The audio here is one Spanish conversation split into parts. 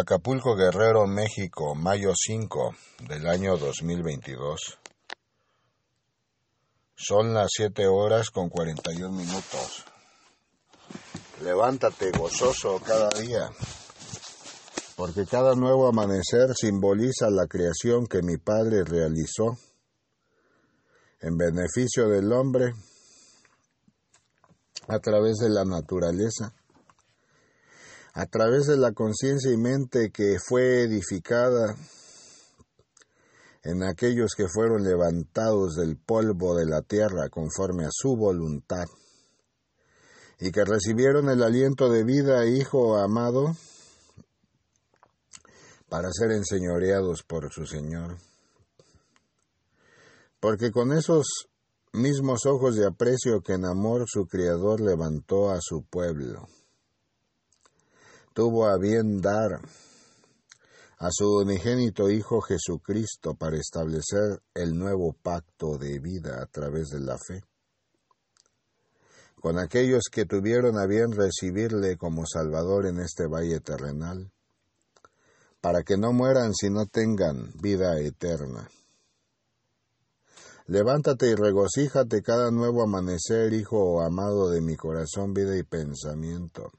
Acapulco Guerrero, México, mayo 5 del año 2022. Son las 7 horas con 41 minutos. Levántate gozoso cada día, porque cada nuevo amanecer simboliza la creación que mi Padre realizó en beneficio del hombre a través de la naturaleza a través de la conciencia y mente que fue edificada en aquellos que fueron levantados del polvo de la tierra conforme a su voluntad, y que recibieron el aliento de vida, Hijo amado, para ser enseñoreados por su Señor. Porque con esos mismos ojos de aprecio que en amor su Criador levantó a su pueblo, tuvo a bien dar a su unigénito Hijo Jesucristo para establecer el nuevo pacto de vida a través de la fe, con aquellos que tuvieron a bien recibirle como Salvador en este valle terrenal, para que no mueran sino tengan vida eterna. Levántate y regocíjate cada nuevo amanecer, Hijo amado de mi corazón, vida y pensamiento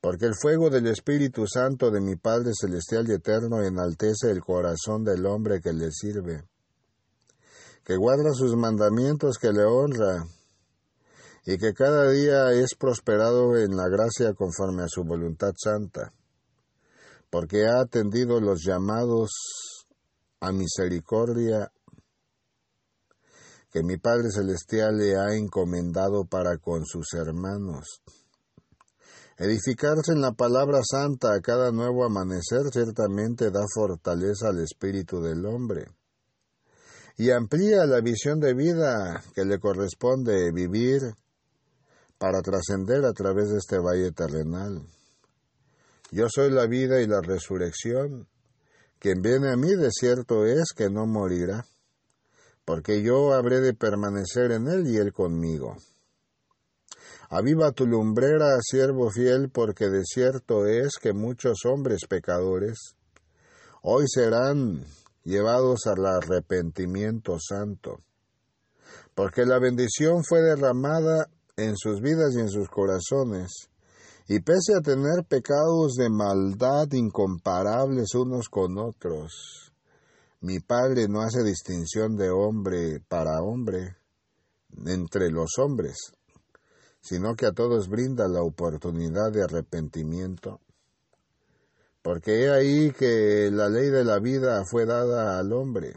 porque el fuego del Espíritu Santo de mi Padre Celestial y Eterno enaltece el corazón del hombre que le sirve, que guarda sus mandamientos, que le honra, y que cada día es prosperado en la gracia conforme a su voluntad santa, porque ha atendido los llamados a misericordia que mi Padre Celestial le ha encomendado para con sus hermanos Edificarse en la palabra santa a cada nuevo amanecer ciertamente da fortaleza al espíritu del hombre y amplía la visión de vida que le corresponde vivir para trascender a través de este valle terrenal. Yo soy la vida y la resurrección. Quien viene a mí de cierto es que no morirá, porque yo habré de permanecer en él y él conmigo. Aviva tu lumbrera, siervo fiel, porque de cierto es que muchos hombres pecadores hoy serán llevados al arrepentimiento santo, porque la bendición fue derramada en sus vidas y en sus corazones, y pese a tener pecados de maldad incomparables unos con otros, mi Padre no hace distinción de hombre para hombre entre los hombres sino que a todos brinda la oportunidad de arrepentimiento. Porque he ahí que la ley de la vida fue dada al hombre,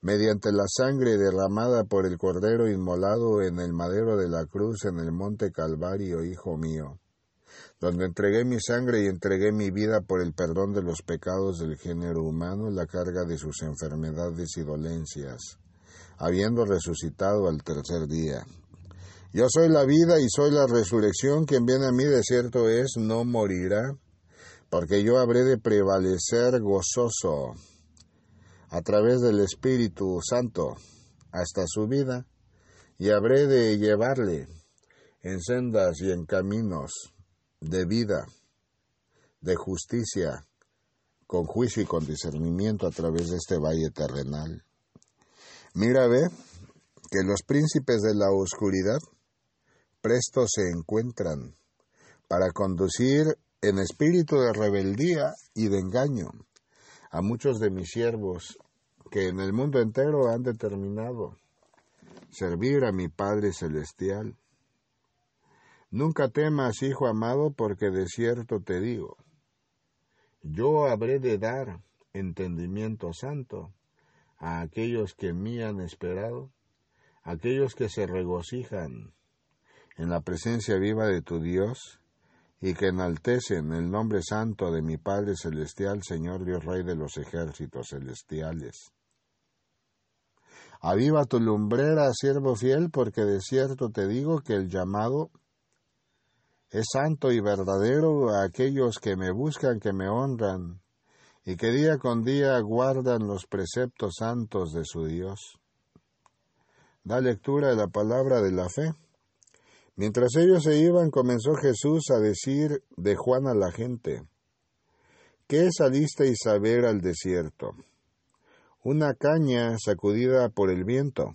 mediante la sangre derramada por el Cordero inmolado en el madero de la cruz en el monte Calvario, Hijo mío, donde entregué mi sangre y entregué mi vida por el perdón de los pecados del género humano la carga de sus enfermedades y dolencias, habiendo resucitado al tercer día. Yo soy la vida y soy la resurrección, quien viene a mí de cierto es, no morirá, porque yo habré de prevalecer gozoso a través del Espíritu Santo hasta su vida, y habré de llevarle en sendas y en caminos de vida, de justicia, con juicio y con discernimiento a través de este valle terrenal. Mira, ve que los príncipes de la oscuridad presto se encuentran para conducir en espíritu de rebeldía y de engaño a muchos de mis siervos que en el mundo entero han determinado servir a mi Padre Celestial. Nunca temas, hijo amado, porque de cierto te digo, yo habré de dar entendimiento santo a aquellos que en mí han esperado, aquellos que se regocijan en la presencia viva de tu Dios, y que enaltecen el nombre santo de mi Padre Celestial, Señor Dios Rey de los ejércitos celestiales. Aviva tu lumbrera, siervo fiel, porque de cierto te digo que el llamado es santo y verdadero a aquellos que me buscan, que me honran, y que día con día guardan los preceptos santos de su Dios. Da lectura de la palabra de la fe. Mientras ellos se iban, comenzó Jesús a decir de Juan a la gente, ¿Qué salisteis a ver al desierto? ¿Una caña sacudida por el viento?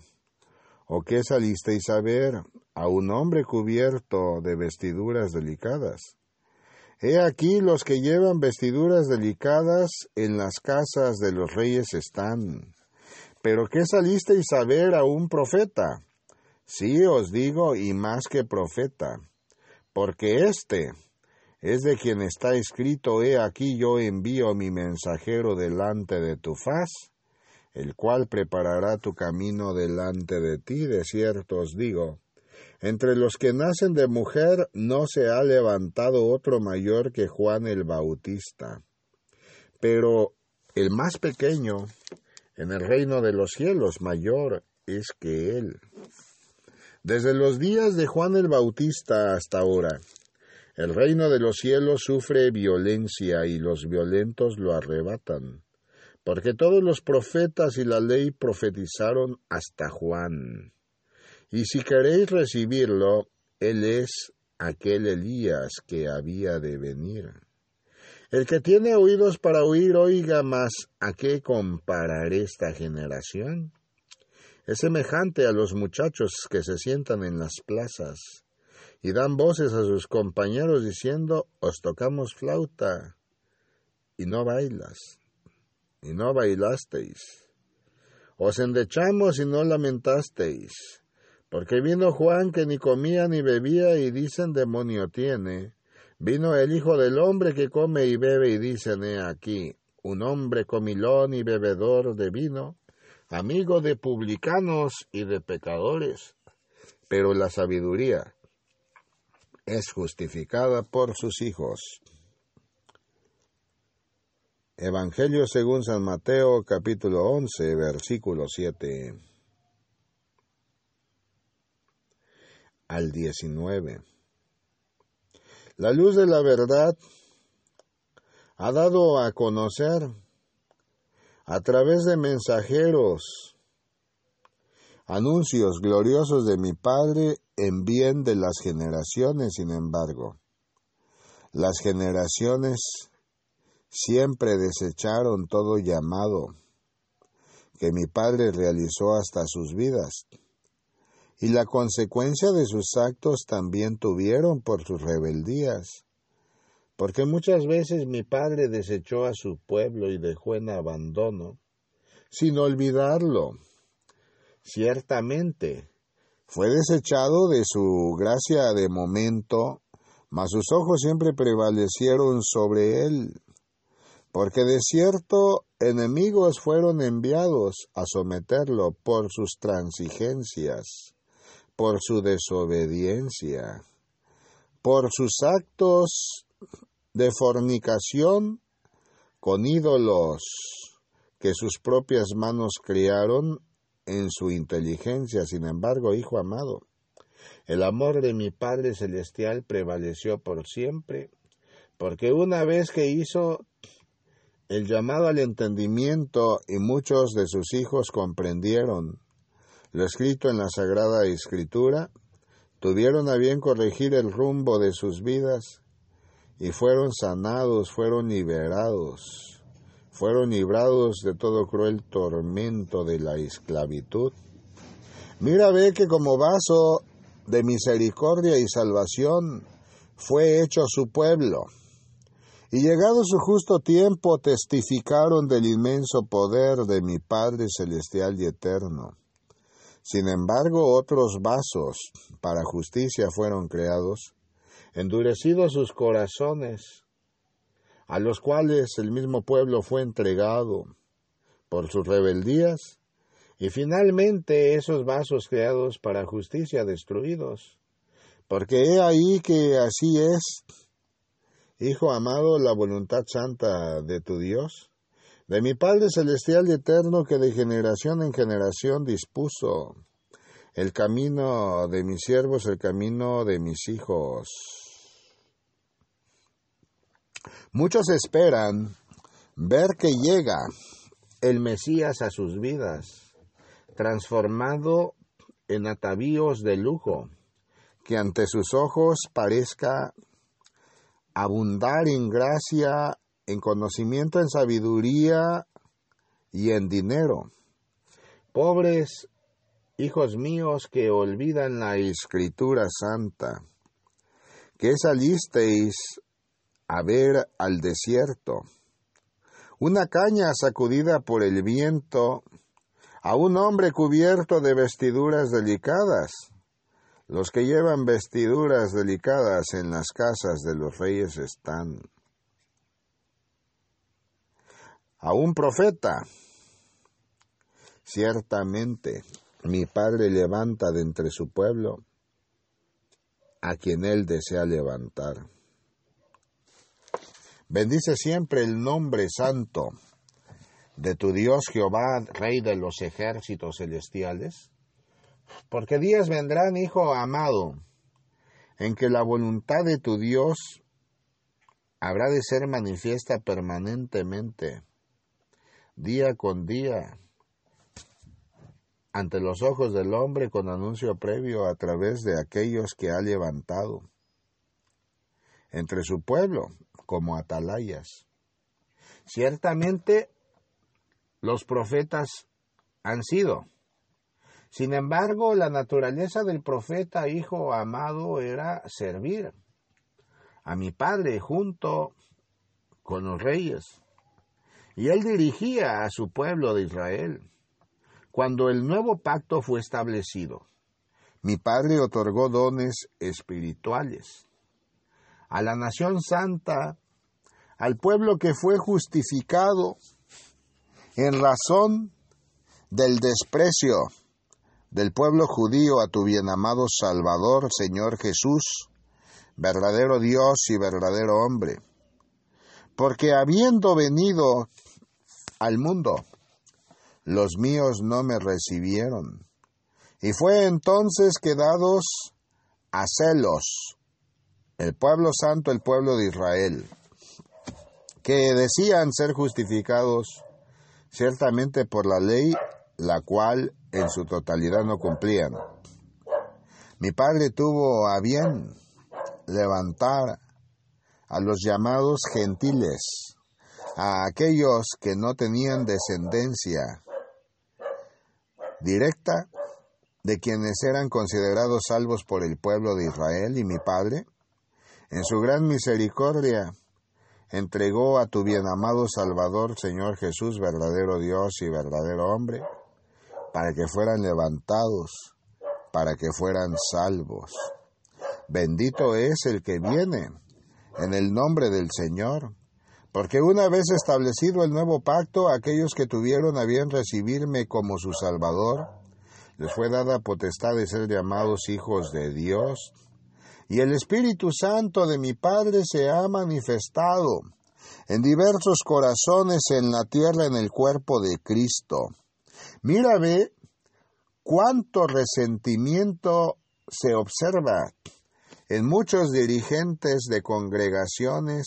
¿O qué salisteis a ver a un hombre cubierto de vestiduras delicadas? He aquí los que llevan vestiduras delicadas en las casas de los reyes están. ¿Pero qué salisteis a ver a un profeta? Sí os digo, y más que profeta, porque éste es de quien está escrito, he aquí yo envío mi mensajero delante de tu faz, el cual preparará tu camino delante de ti, de cierto os digo, entre los que nacen de mujer no se ha levantado otro mayor que Juan el Bautista. Pero el más pequeño en el reino de los cielos mayor es que él. Desde los días de Juan el Bautista hasta ahora, el reino de los cielos sufre violencia y los violentos lo arrebatan, porque todos los profetas y la ley profetizaron hasta Juan. Y si queréis recibirlo, él es aquel Elías que había de venir. El que tiene oídos para oír, oiga más a qué comparar esta generación. Es semejante a los muchachos que se sientan en las plazas y dan voces a sus compañeros diciendo, os tocamos flauta, y no bailas, y no bailasteis. Os endechamos y no lamentasteis, porque vino Juan que ni comía ni bebía y dicen demonio tiene. Vino el Hijo del Hombre que come y bebe y dicen he aquí, un hombre comilón y bebedor de vino, amigo de publicanos y de pecadores. Pero la sabiduría es justificada por sus hijos. Evangelio según San Mateo capítulo 11 versículo 7 al 19. La luz de la verdad ha dado a conocer a través de mensajeros anuncios gloriosos de mi Padre en bien de las generaciones, sin embargo. Las generaciones siempre desecharon todo llamado que mi Padre realizó hasta sus vidas, y la consecuencia de sus actos también tuvieron por sus rebeldías, porque muchas veces mi Padre desechó a su pueblo y dejó en abandono, sin olvidarlo. Ciertamente, fue desechado de su gracia de momento, mas sus ojos siempre prevalecieron sobre él, porque de cierto enemigos fueron enviados a someterlo por sus transigencias, por su desobediencia, por sus actos de fornicación con ídolos que sus propias manos criaron en su inteligencia. Sin embargo, hijo amado, el amor de mi Padre Celestial prevaleció por siempre, porque una vez que hizo el llamado al entendimiento y muchos de sus hijos comprendieron lo escrito en la Sagrada Escritura, tuvieron a bien corregir el rumbo de sus vidas y fueron sanados, fueron liberados fueron librados de todo cruel tormento de la esclavitud. Mira, ve que como vaso de misericordia y salvación fue hecho su pueblo. Y llegado su justo tiempo testificaron del inmenso poder de mi Padre Celestial y Eterno. Sin embargo, otros vasos para justicia fueron creados, endurecidos sus corazones, a los cuales el mismo pueblo fue entregado por sus rebeldías, y finalmente esos vasos creados para justicia destruidos. Porque he ahí que así es, Hijo amado, la voluntad santa de tu Dios, de mi Padre Celestial y Eterno que de generación en generación dispuso el camino de mis siervos, el camino de mis hijos. Muchos esperan ver que llega el Mesías a sus vidas, transformado en atavíos de lujo, que ante sus ojos parezca abundar en gracia en conocimiento, en sabiduría y en dinero. Pobres hijos míos que olvidan la escritura santa, que salisteis a ver al desierto, una caña sacudida por el viento, a un hombre cubierto de vestiduras delicadas. Los que llevan vestiduras delicadas en las casas de los reyes están. A un profeta. Ciertamente, mi Padre levanta de entre su pueblo a quien Él desea levantar. Bendice siempre el nombre santo de tu Dios Jehová, Rey de los ejércitos celestiales, porque días vendrán, Hijo amado, en que la voluntad de tu Dios habrá de ser manifiesta permanentemente, día con día, ante los ojos del hombre con anuncio previo a través de aquellos que ha levantado entre su pueblo como atalayas. Ciertamente los profetas han sido. Sin embargo, la naturaleza del profeta hijo amado era servir a mi padre junto con los reyes. Y él dirigía a su pueblo de Israel cuando el nuevo pacto fue establecido, mi Padre otorgó dones espirituales a la nación santa, al pueblo que fue justificado en razón del desprecio del pueblo judío a tu bienamado Salvador, Señor Jesús, verdadero Dios y verdadero hombre. Porque habiendo venido al mundo, los míos no me recibieron. Y fue entonces que dados a celos el pueblo santo, el pueblo de Israel, que decían ser justificados ciertamente por la ley, la cual en su totalidad no cumplían. Mi padre tuvo a bien levantar a los llamados gentiles, a aquellos que no tenían descendencia directa de quienes eran considerados salvos por el pueblo de Israel y mi Padre, en su gran misericordia, entregó a tu bienamado Salvador, Señor Jesús, verdadero Dios y verdadero hombre, para que fueran levantados, para que fueran salvos. Bendito es el que viene en el nombre del Señor. Porque una vez establecido el nuevo pacto, aquellos que tuvieron a bien recibirme como su Salvador, les fue dada potestad de ser llamados hijos de Dios. Y el Espíritu Santo de mi Padre se ha manifestado en diversos corazones en la tierra en el cuerpo de Cristo. Mira, ve cuánto resentimiento se observa en muchos dirigentes de congregaciones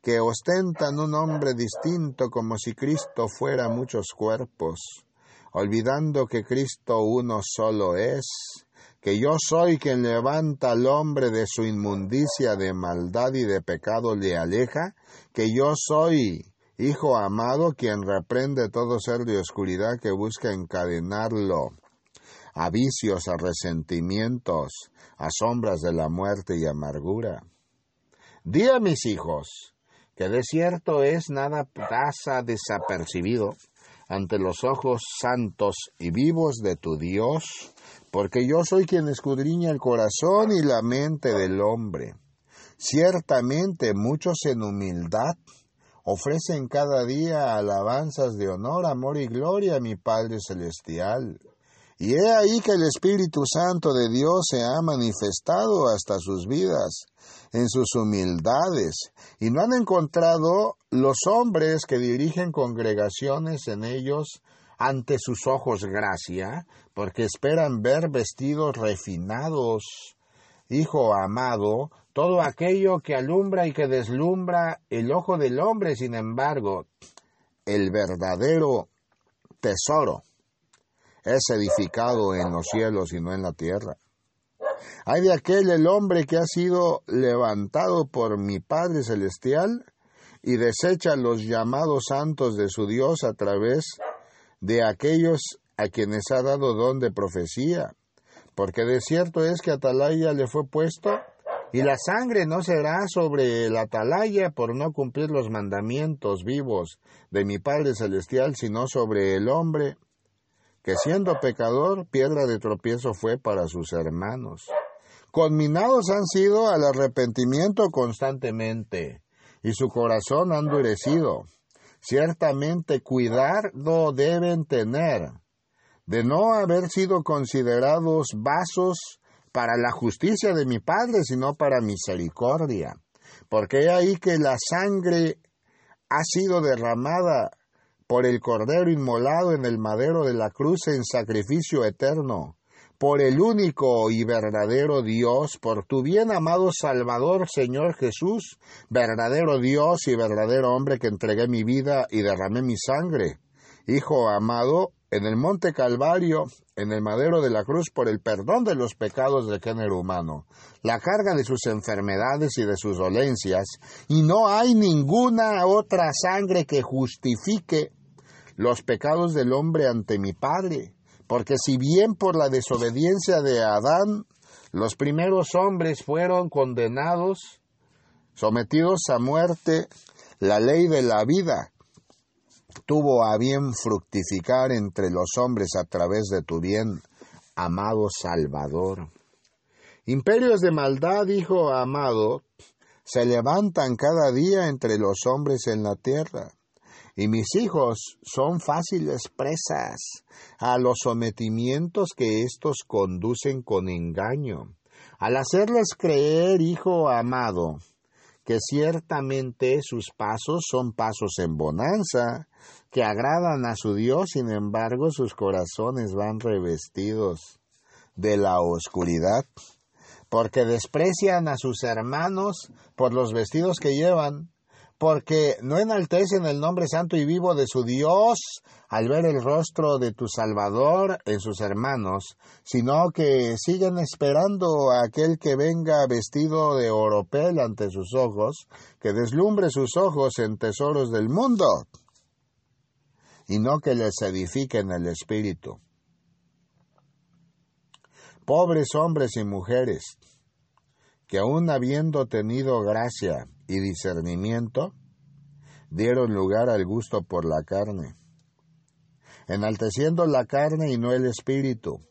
que ostentan un nombre distinto como si Cristo fuera muchos cuerpos, olvidando que Cristo uno solo es, que yo soy quien levanta al hombre de su inmundicia de maldad y de pecado le aleja, que yo soy Hijo amado quien reprende todo ser de oscuridad que busca encadenarlo a vicios, a resentimientos, a sombras de la muerte y amargura. Di a mis hijos, que de cierto es nada pasa desapercibido ante los ojos santos y vivos de tu Dios, porque yo soy quien escudriña el corazón y la mente del hombre. Ciertamente muchos en humildad ofrecen cada día alabanzas de honor, amor y gloria a mi Padre Celestial. Y he ahí que el Espíritu Santo de Dios se ha manifestado hasta sus vidas, en sus humildades, y no han encontrado los hombres que dirigen congregaciones en ellos ante sus ojos gracia, porque esperan ver vestidos refinados. Hijo amado, todo aquello que alumbra y que deslumbra el ojo del hombre, sin embargo, el verdadero tesoro es edificado en los cielos y no en la tierra. Hay de aquel el hombre que ha sido levantado por mi Padre Celestial y desecha los llamados santos de su Dios a través de aquellos a quienes ha dado don de profecía, porque de cierto es que Atalaya le fue puesto, y la sangre no será sobre el Atalaya por no cumplir los mandamientos vivos de mi Padre Celestial, sino sobre el hombre, que siendo pecador, piedra de tropiezo fue para sus hermanos. Conminados han sido al arrepentimiento constantemente, y su corazón ha endurecido. Ciertamente cuidado deben tener de no haber sido considerados vasos para la justicia de mi Padre, sino para misericordia. Porque he ahí que la sangre ha sido derramada por el Cordero inmolado en el madero de la cruz en sacrificio eterno, por el único y verdadero Dios, por tu bien amado Salvador Señor Jesús, verdadero Dios y verdadero hombre que entregué mi vida y derramé mi sangre. Hijo amado, en el monte Calvario, en el madero de la cruz, por el perdón de los pecados del género humano, la carga de sus enfermedades y de sus dolencias, y no hay ninguna otra sangre que justifique los pecados del hombre ante mi Padre, porque si bien por la desobediencia de Adán los primeros hombres fueron condenados, sometidos a muerte, la ley de la vida tuvo a bien fructificar entre los hombres a través de tu bien, amado Salvador. Imperios de maldad, hijo amado, se levantan cada día entre los hombres en la tierra, y mis hijos son fáciles presas a los sometimientos que éstos conducen con engaño. Al hacerles creer, hijo amado, que ciertamente sus pasos son pasos en bonanza, que agradan a su Dios, sin embargo sus corazones van revestidos de la oscuridad, porque desprecian a sus hermanos por los vestidos que llevan, porque no enaltecen el nombre santo y vivo de su Dios al ver el rostro de tu Salvador en sus hermanos, sino que siguen esperando a aquel que venga vestido de oropel ante sus ojos, que deslumbre sus ojos en tesoros del mundo y no que les edifiquen el espíritu. Pobres hombres y mujeres, que aun habiendo tenido gracia y discernimiento, dieron lugar al gusto por la carne, enalteciendo la carne y no el espíritu,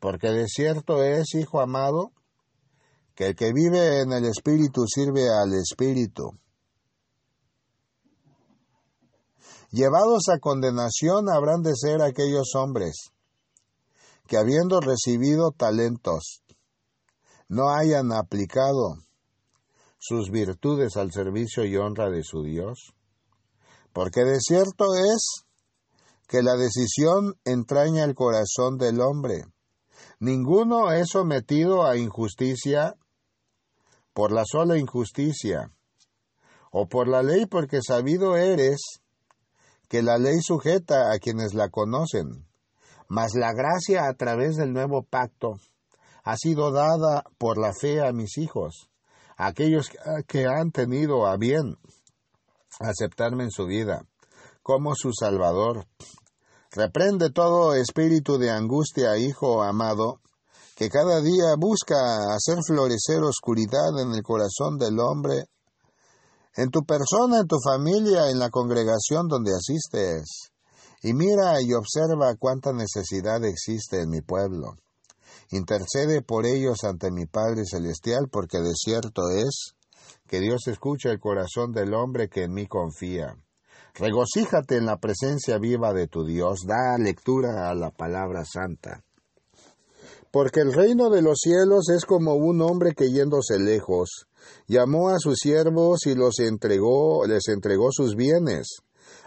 porque de cierto es, hijo amado, que el que vive en el espíritu sirve al espíritu. Llevados a condenación habrán de ser aquellos hombres que habiendo recibido talentos, no hayan aplicado sus virtudes al servicio y honra de su Dios. Porque de cierto es que la decisión entraña el corazón del hombre. Ninguno es sometido a injusticia por la sola injusticia, o por la ley porque sabido eres que la ley sujeta a quienes la conocen, mas la gracia a través del nuevo pacto ha sido dada por la fe a mis hijos, aquellos que han tenido a bien aceptarme en su vida como su Salvador. Reprende todo espíritu de angustia, hijo amado, que cada día busca hacer florecer oscuridad en el corazón del hombre en tu persona, en tu familia, en la congregación donde asistes. Y mira y observa cuánta necesidad existe en mi pueblo. Intercede por ellos ante mi Padre Celestial, porque de cierto es que Dios escucha el corazón del hombre que en mí confía. Regocíjate en la presencia viva de tu Dios, da lectura a la palabra santa. Porque el reino de los cielos es como un hombre que yéndose lejos, llamó a sus siervos y los entregó, les entregó sus bienes.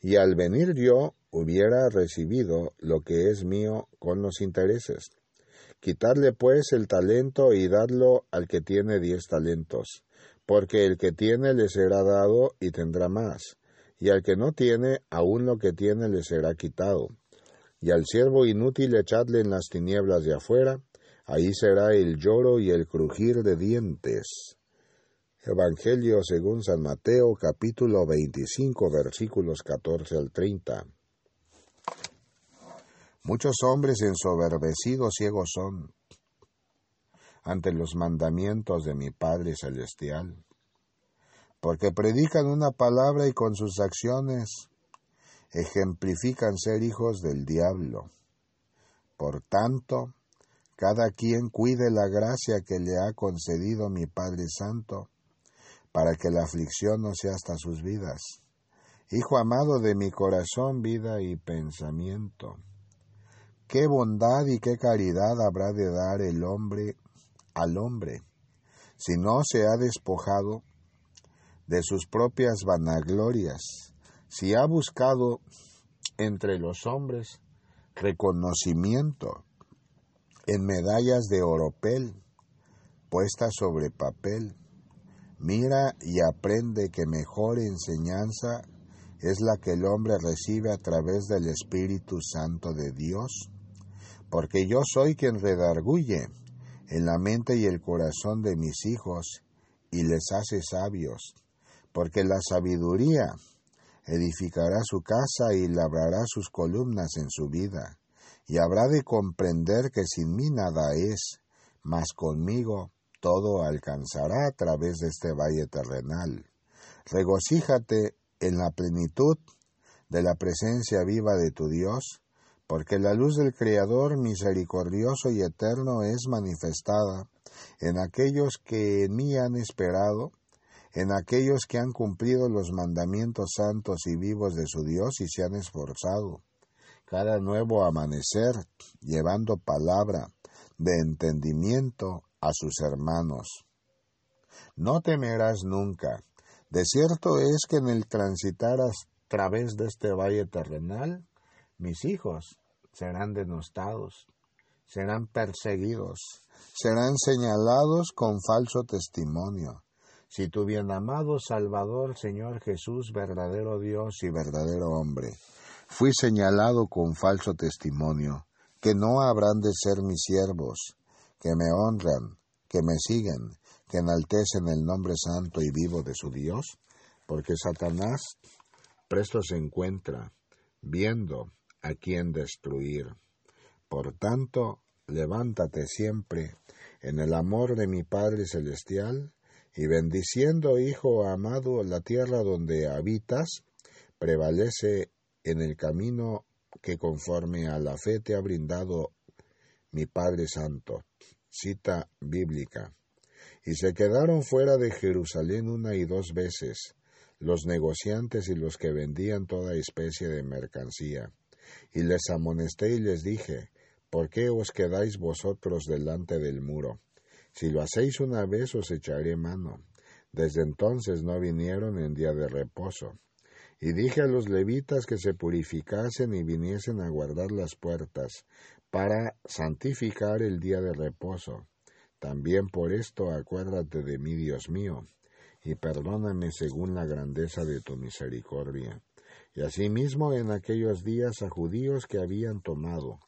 y al venir yo hubiera recibido lo que es mío con los intereses. Quitarle pues el talento y darlo al que tiene diez talentos, porque el que tiene le será dado y tendrá más, y al que no tiene, aun lo que tiene le será quitado. Y al siervo inútil echadle en las tinieblas de afuera, Ahí será el lloro y el crujir de dientes. Evangelio según San Mateo capítulo 25 versículos 14 al 30. Muchos hombres ensoberbecidos ciegos son ante los mandamientos de mi Padre Celestial, porque predican una palabra y con sus acciones ejemplifican ser hijos del diablo. Por tanto, cada quien cuide la gracia que le ha concedido mi Padre Santo, para que la aflicción no sea hasta sus vidas. Hijo amado de mi corazón, vida y pensamiento, qué bondad y qué caridad habrá de dar el hombre al hombre, si no se ha despojado de sus propias vanaglorias, si ha buscado entre los hombres reconocimiento en medallas de oropel puestas sobre papel. Mira y aprende que mejor enseñanza es la que el hombre recibe a través del Espíritu Santo de Dios, porque yo soy quien redarguye en la mente y el corazón de mis hijos y les hace sabios, porque la sabiduría edificará su casa y labrará sus columnas en su vida. Y habrá de comprender que sin mí nada es, mas conmigo todo alcanzará a través de este valle terrenal. Regocíjate en la plenitud de la presencia viva de tu Dios, porque la luz del Creador misericordioso y eterno es manifestada en aquellos que en mí han esperado, en aquellos que han cumplido los mandamientos santos y vivos de su Dios y se han esforzado cada nuevo amanecer llevando palabra de entendimiento a sus hermanos. No temerás nunca. De cierto es que en el transitar a través de este valle terrenal, mis hijos serán denostados, serán perseguidos, serán señalados con falso testimonio. Si tu bien amado Salvador, Señor Jesús, verdadero Dios y verdadero hombre, fui señalado con falso testimonio, que no habrán de ser mis siervos, que me honran, que me siguen, que enaltecen el nombre santo y vivo de su Dios, porque Satanás presto se encuentra, viendo a quién destruir. Por tanto, levántate siempre en el amor de mi Padre Celestial, y bendiciendo, Hijo amado, la tierra donde habitas, prevalece en el camino que conforme a la fe te ha brindado mi Padre Santo. Cita bíblica. Y se quedaron fuera de Jerusalén una y dos veces, los negociantes y los que vendían toda especie de mercancía. Y les amonesté y les dije, ¿por qué os quedáis vosotros delante del muro? Si lo hacéis una vez os echaré mano. Desde entonces no vinieron en día de reposo. Y dije a los levitas que se purificasen y viniesen a guardar las puertas, para santificar el día de reposo. También por esto acuérdate de mí, Dios mío, y perdóname según la grandeza de tu misericordia. Y asimismo en aquellos días a judíos que habían tomado,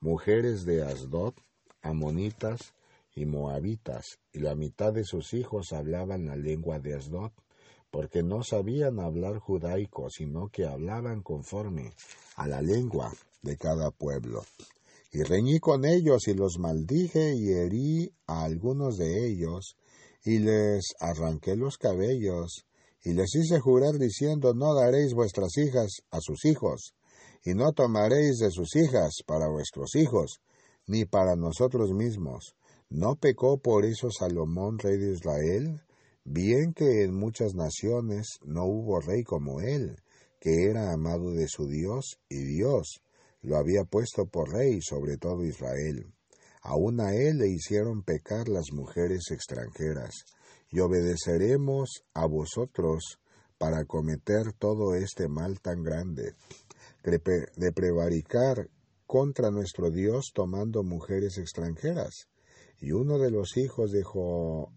mujeres de Asdod, amonitas y moabitas, y la mitad de sus hijos hablaban la lengua de Asdod, porque no sabían hablar judaico, sino que hablaban conforme a la lengua de cada pueblo. Y reñí con ellos y los maldije y herí a algunos de ellos, y les arranqué los cabellos, y les hice jurar diciendo, no daréis vuestras hijas a sus hijos, y no tomaréis de sus hijas para vuestros hijos, ni para nosotros mismos. ¿No pecó por eso Salomón, rey de Israel? Bien que en muchas naciones no hubo rey como él, que era amado de su Dios y Dios lo había puesto por rey sobre todo Israel. Aun a él le hicieron pecar las mujeres extranjeras, y obedeceremos a vosotros para cometer todo este mal tan grande, de prevaricar contra nuestro Dios tomando mujeres extranjeras. Y uno de los hijos de Joiada,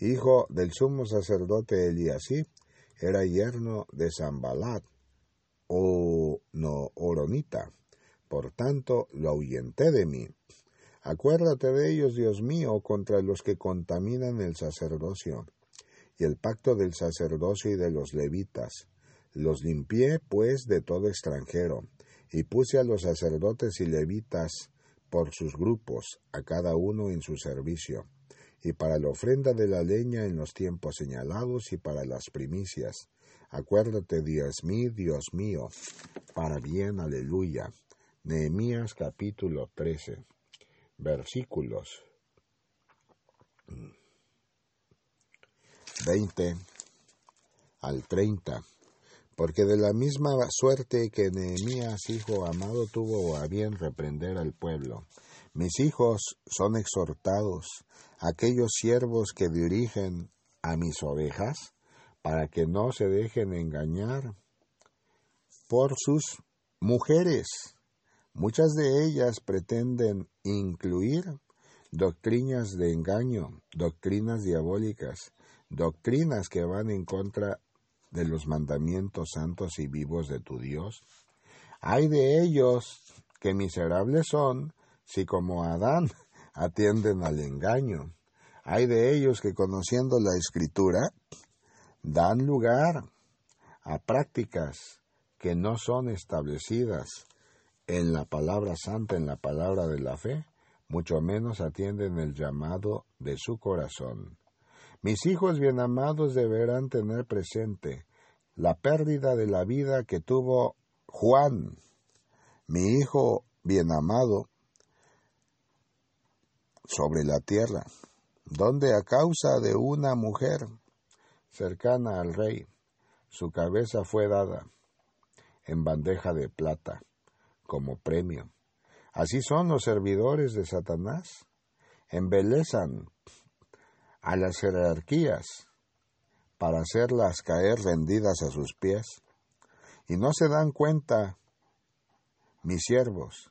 hijo del sumo sacerdote Eliasí, era yerno de Zambalat, o no oronita. Por tanto, lo ahuyenté de mí. Acuérdate de ellos, Dios mío, contra los que contaminan el sacerdocio, y el pacto del sacerdocio y de los levitas. Los limpié, pues, de todo extranjero, y puse a los sacerdotes y levitas por sus grupos, a cada uno en su servicio, y para la ofrenda de la leña en los tiempos señalados y para las primicias, Acuérdate, Dios mío, Dios mío, para bien, aleluya. Nehemías capítulo 13, versículos 20 al 30. Porque de la misma suerte que Nehemías, hijo amado, tuvo a bien reprender al pueblo, mis hijos son exhortados, aquellos siervos que dirigen a mis ovejas, para que no se dejen engañar por sus mujeres. Muchas de ellas pretenden incluir doctrinas de engaño, doctrinas diabólicas, doctrinas que van en contra de los mandamientos santos y vivos de tu Dios. Hay de ellos que miserables son si como Adán atienden al engaño. Hay de ellos que conociendo la escritura dan lugar a prácticas que no son establecidas en la palabra santa, en la palabra de la fe, mucho menos atienden el llamado de su corazón. Mis hijos bien amados deberán tener presente la pérdida de la vida que tuvo Juan, mi hijo bien amado, sobre la tierra, donde a causa de una mujer cercana al rey, su cabeza fue dada en bandeja de plata como premio. Así son los servidores de Satanás. Embelezan a las jerarquías para hacerlas caer rendidas a sus pies. Y no se dan cuenta, mis siervos,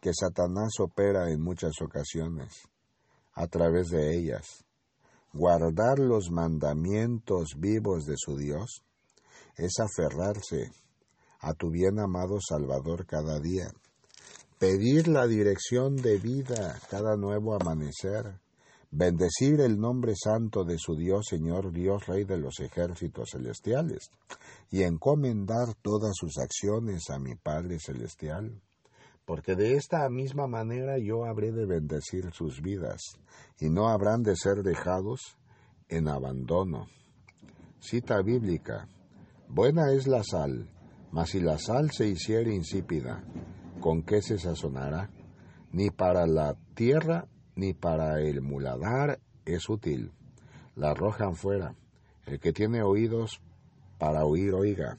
que Satanás opera en muchas ocasiones a través de ellas Guardar los mandamientos vivos de su Dios es aferrarse a tu bien amado Salvador cada día, pedir la dirección de vida cada nuevo amanecer, bendecir el nombre santo de su Dios, Señor Dios, Rey de los ejércitos celestiales, y encomendar todas sus acciones a mi Padre Celestial porque de esta misma manera yo habré de bendecir sus vidas, y no habrán de ser dejados en abandono. Cita bíblica. Buena es la sal, mas si la sal se hiciere insípida, ¿con qué se sazonará? Ni para la tierra ni para el muladar es útil. La arrojan fuera, El que tiene oídos para oír, oiga.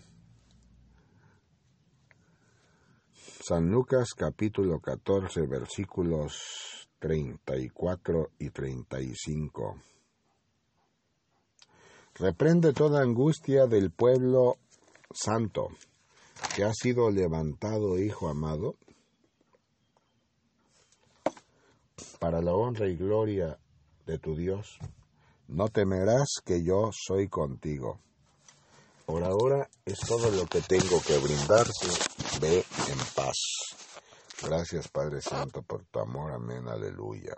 San Lucas capítulo 14 versículos 34 y 35. Reprende toda angustia del pueblo santo que ha sido levantado, Hijo amado, para la honra y gloria de tu Dios. No temerás que yo soy contigo. Por ahora es todo lo que tengo que brindarte. Ve en paz. Gracias Padre Santo por tu amor. Amén. Aleluya.